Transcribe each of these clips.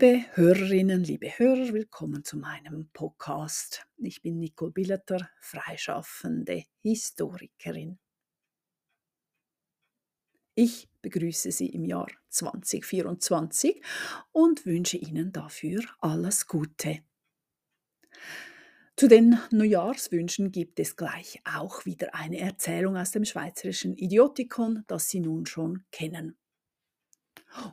Liebe Hörerinnen, liebe Hörer, willkommen zu meinem Podcast. Ich bin Nicole Billeter, freischaffende Historikerin. Ich begrüße Sie im Jahr 2024 und wünsche Ihnen dafür alles Gute. Zu den Neujahrswünschen gibt es gleich auch wieder eine Erzählung aus dem schweizerischen Idiotikon, das Sie nun schon kennen.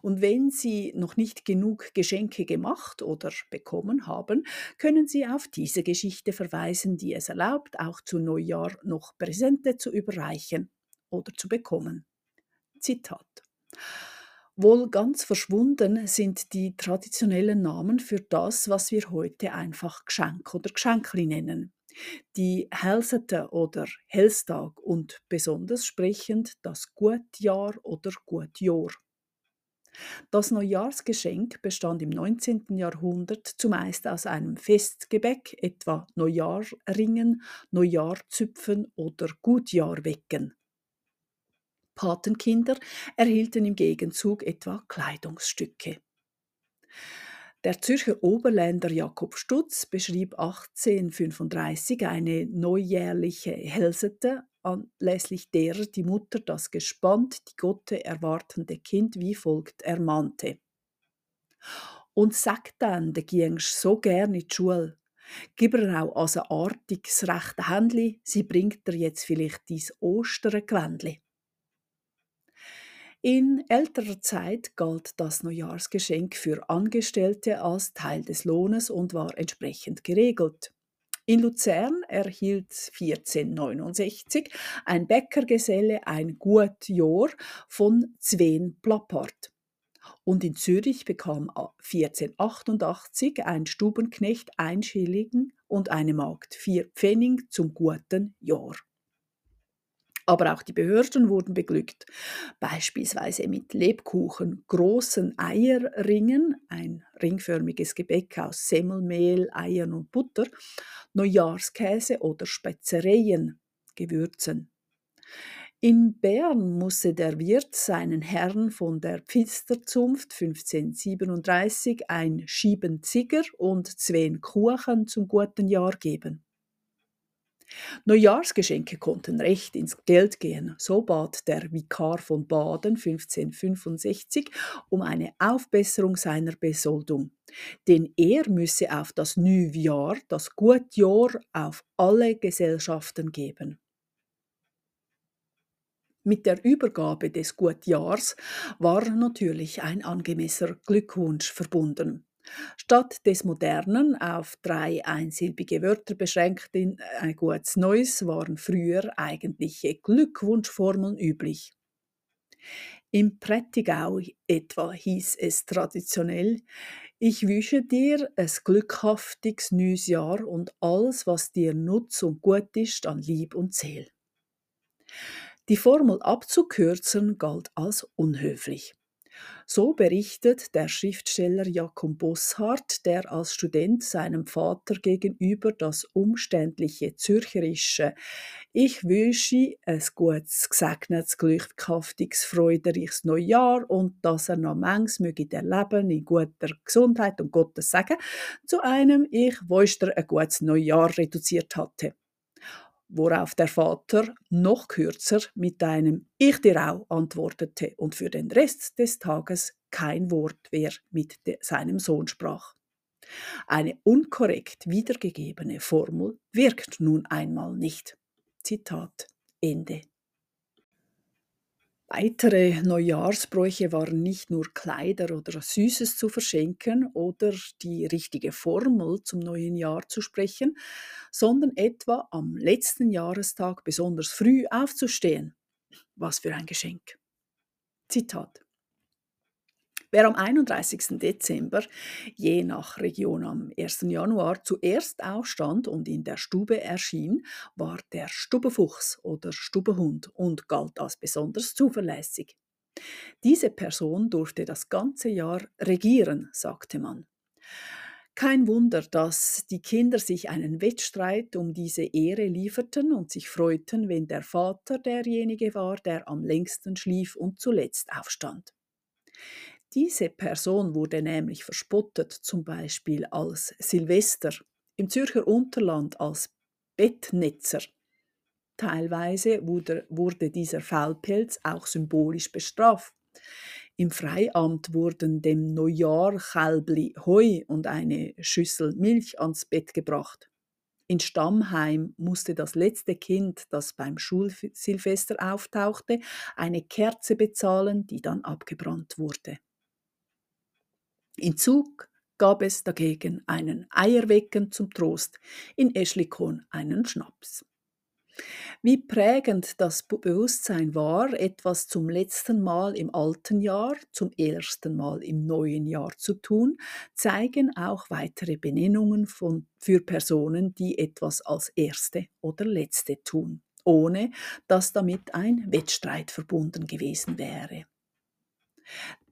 Und wenn Sie noch nicht genug Geschenke gemacht oder bekommen haben, können Sie auf diese Geschichte verweisen, die es erlaubt, auch zu Neujahr noch Präsente zu überreichen oder zu bekommen. Zitat. Wohl ganz verschwunden sind die traditionellen Namen für das, was wir heute einfach Geschenk oder Geschenkli nennen. Die Helsete oder Hellstag und besonders sprechend das Gutjahr oder Gutjahr. Das Neujahrsgeschenk bestand im 19. Jahrhundert zumeist aus einem Festgebäck, etwa Neujahrringen, Neujahrzüpfen oder Gutjahrwecken. Patenkinder erhielten im Gegenzug etwa Kleidungsstücke. Der Zürcher Oberländer Jakob Stutz beschrieb 1835 eine neujährliche Helsete anlässlich derer die Mutter das gespannt die Gotte erwartende Kind wie folgt ermahnte. Und sagt dann, de giengsch so gern in die Schule. Gib er auch als ein artiges rechte Händli, sie bringt dir jetzt vielleicht dies Ostergewändli. In älterer Zeit galt das Neujahrsgeschenk für Angestellte als Teil des Lohnes und war entsprechend geregelt. In Luzern erhielt 1469 ein Bäckergeselle ein Gut Jahr von Zwen Plappart. Und in Zürich bekam 1488 ein Stubenknecht ein Schilling und eine Magd vier Pfennig zum guten Jahr. Aber auch die Behörden wurden beglückt, beispielsweise mit Lebkuchen, großen Eierringen, ein ringförmiges Gebäck aus Semmelmehl, Eiern und Butter, Neujahrskäse oder Spezereien, Gewürzen. In Bern musste der Wirt seinen Herrn von der Pfisterzunft 1537 ein Schiebenzigger und zwei Kuchen zum guten Jahr geben. Neujahrsgeschenke konnten recht ins Geld gehen. So bat der Vikar von Baden 1565 um eine Aufbesserung seiner Besoldung. Denn er müsse auf das Neujahr, das Gutjahr, auf alle Gesellschaften geben. Mit der Übergabe des Gutjahrs war natürlich ein angemessener Glückwunsch verbunden. Statt des modernen, auf drei einsilbige Wörter beschränkten ein äh, gutes Neues waren früher eigentliche Glückwunschformeln üblich. Im Prättigau etwa hieß es traditionell, ich wünsche dir es glückhaftiges neues Jahr und alles, was dir nutz und gut ist an Lieb und Seel. Die Formel abzukürzen galt als unhöflich. So berichtet der Schriftsteller Jakob Bosshardt, der als Student seinem Vater gegenüber das umständliche Zürcherische. «Ich wünsche ein gutes, gesegnetes, glückhaftiges, freudiges Neujahr und dass er noch manches möge erleben in guter Gesundheit und Gottes Segen» zu einem «Ich wünsche ein gutes Neujahr» reduziert hatte worauf der Vater noch kürzer mit einem Ich dir auch antwortete und für den Rest des Tages kein Wort mehr mit seinem Sohn sprach. Eine unkorrekt wiedergegebene Formel wirkt nun einmal nicht. Zitat Ende. Weitere Neujahrsbräuche waren nicht nur Kleider oder Süßes zu verschenken oder die richtige Formel zum neuen Jahr zu sprechen, sondern etwa am letzten Jahrestag besonders früh aufzustehen. Was für ein Geschenk. Zitat. Wer am 31. Dezember, je nach Region am 1. Januar, zuerst aufstand und in der Stube erschien, war der Stubefuchs oder Stubehund und galt als besonders zuverlässig. Diese Person durfte das ganze Jahr regieren, sagte man. Kein Wunder, dass die Kinder sich einen Wettstreit um diese Ehre lieferten und sich freuten, wenn der Vater derjenige war, der am längsten schlief und zuletzt aufstand. Diese Person wurde nämlich verspottet, zum Beispiel als Silvester, im Zürcher Unterland als Bettnetzer. Teilweise wurde, wurde dieser Faulpelz auch symbolisch bestraft. Im Freiamt wurden dem Neujahr Chalbli Heu und eine Schüssel Milch ans Bett gebracht. In Stammheim musste das letzte Kind, das beim Schulsilvester auftauchte, eine Kerze bezahlen, die dann abgebrannt wurde. In Zug gab es dagegen einen Eierwecken zum Trost, in Eschlikon einen Schnaps. Wie prägend das Bewusstsein war, etwas zum letzten Mal im alten Jahr, zum ersten Mal im neuen Jahr zu tun, zeigen auch weitere Benennungen von, für Personen, die etwas als erste oder letzte tun, ohne dass damit ein Wettstreit verbunden gewesen wäre.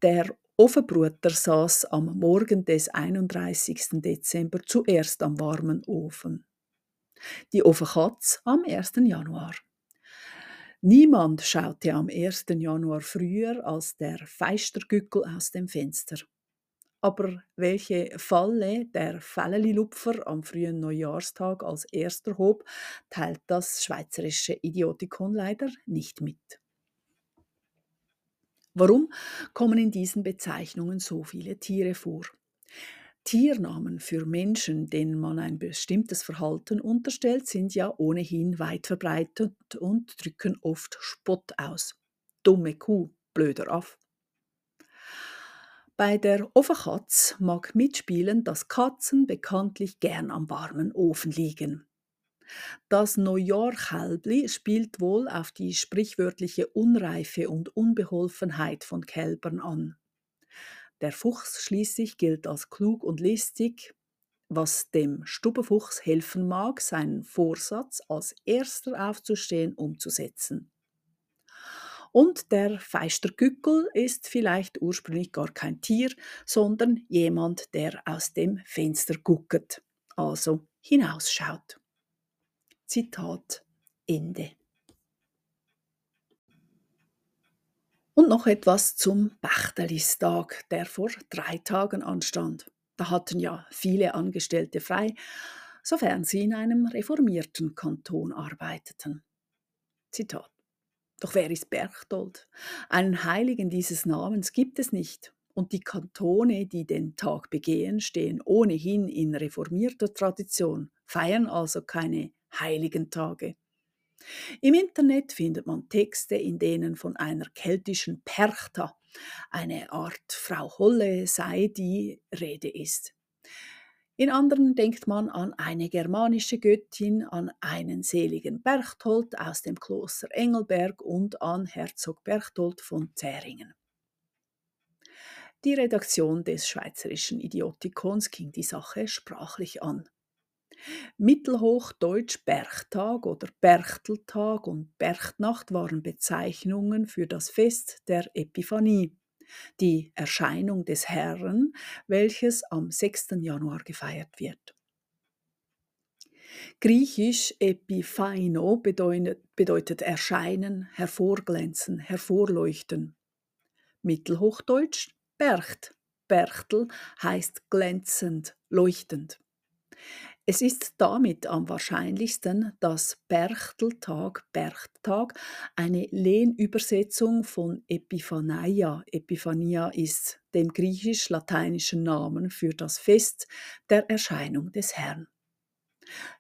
Der Ofenbruder saß am Morgen des 31. Dezember zuerst am warmen Ofen die Ofenkatz am 1. Januar. Niemand schaute am 1. Januar früher als der Feistergückel aus dem Fenster. Aber welche Falle der Fälleli-Lupfer am frühen Neujahrstag als erster hob, teilt das schweizerische Idiotikon leider nicht mit. Warum kommen in diesen Bezeichnungen so viele Tiere vor? Tiernamen für Menschen, denen man ein bestimmtes Verhalten unterstellt, sind ja ohnehin weit verbreitet und drücken oft Spott aus. Dumme Kuh, blöder Aff. Bei der Ofenkatz mag mitspielen, dass Katzen bekanntlich gern am warmen Ofen liegen. Das Neujahr-Kälbli spielt wohl auf die sprichwörtliche Unreife und Unbeholfenheit von Kälbern an. Der Fuchs schließlich gilt als klug und listig, was dem Stubenfuchs helfen mag, seinen Vorsatz als erster aufzustehen umzusetzen. Und der Feistergückel ist vielleicht ursprünglich gar kein Tier, sondern jemand, der aus dem Fenster gucket, also hinausschaut. Zitat Ende. Und noch etwas zum Bachterlistag, der vor drei Tagen anstand. Da hatten ja viele Angestellte frei, sofern sie in einem reformierten Kanton arbeiteten. Zitat. Doch wer ist Berchtold? Einen Heiligen dieses Namens gibt es nicht. Und die Kantone, die den Tag begehen, stehen ohnehin in reformierter Tradition, feiern also keine heiligen Tage. Im Internet findet man Texte, in denen von einer keltischen Perchta, eine Art Frau Holle sei, die Rede ist. In anderen denkt man an eine germanische Göttin, an einen seligen Berchtold aus dem Kloster Engelberg und an Herzog Berchtold von Zähringen. Die Redaktion des Schweizerischen Idiotikons ging die Sache sprachlich an. Mittelhochdeutsch Berchtag oder Berchteltag und Berchtnacht waren Bezeichnungen für das Fest der Epiphanie, die Erscheinung des Herrn, welches am 6. Januar gefeiert wird. Griechisch Epiphaino bedeutet erscheinen, hervorglänzen, hervorleuchten. Mittelhochdeutsch Bercht. Berchtel heißt glänzend, leuchtend. Es ist damit am wahrscheinlichsten, dass Berchteltag, Berchttag, eine Lehnübersetzung von Epiphania, Epiphania ist dem griechisch-lateinischen Namen für das Fest der Erscheinung des Herrn.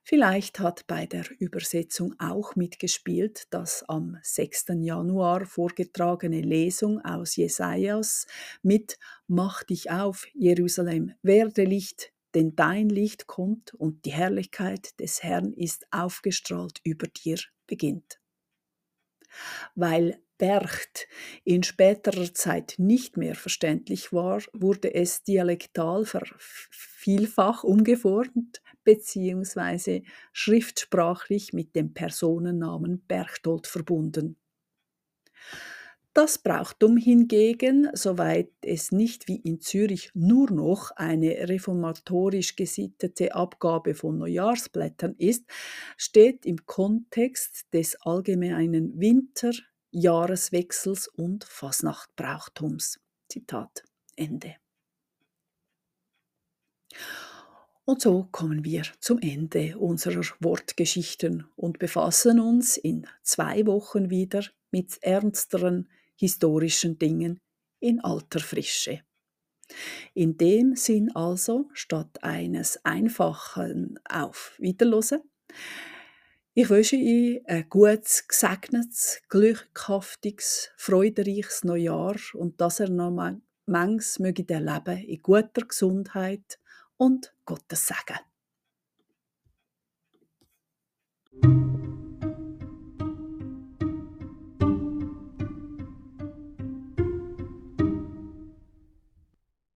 Vielleicht hat bei der Übersetzung auch mitgespielt, dass am 6. Januar vorgetragene Lesung aus Jesajas mit Mach dich auf, Jerusalem, werde Licht, denn dein Licht kommt und die Herrlichkeit des Herrn ist aufgestrahlt über dir beginnt. Weil Bercht in späterer Zeit nicht mehr verständlich war, wurde es dialektal vielfach umgeformt bzw. schriftsprachlich mit dem Personennamen Berchtold verbunden. Das Brauchtum hingegen, soweit es nicht wie in Zürich nur noch eine reformatorisch gesittete Abgabe von Neujahrsblättern ist, steht im Kontext des allgemeinen Winter-, Jahreswechsels und Fasnachtbrauchtums. Zitat Ende. Und so kommen wir zum Ende unserer Wortgeschichten und befassen uns in zwei Wochen wieder mit ernsteren historischen Dingen in alter Frische. In dem Sinn also, statt eines einfachen Auf Wiederlosen, ich wünsche euch ein gutes, gesegnetes, glückhaftiges, freudereiches Neujahr und dass er noch manches möge erleben in guter Gesundheit und Gottes Segen.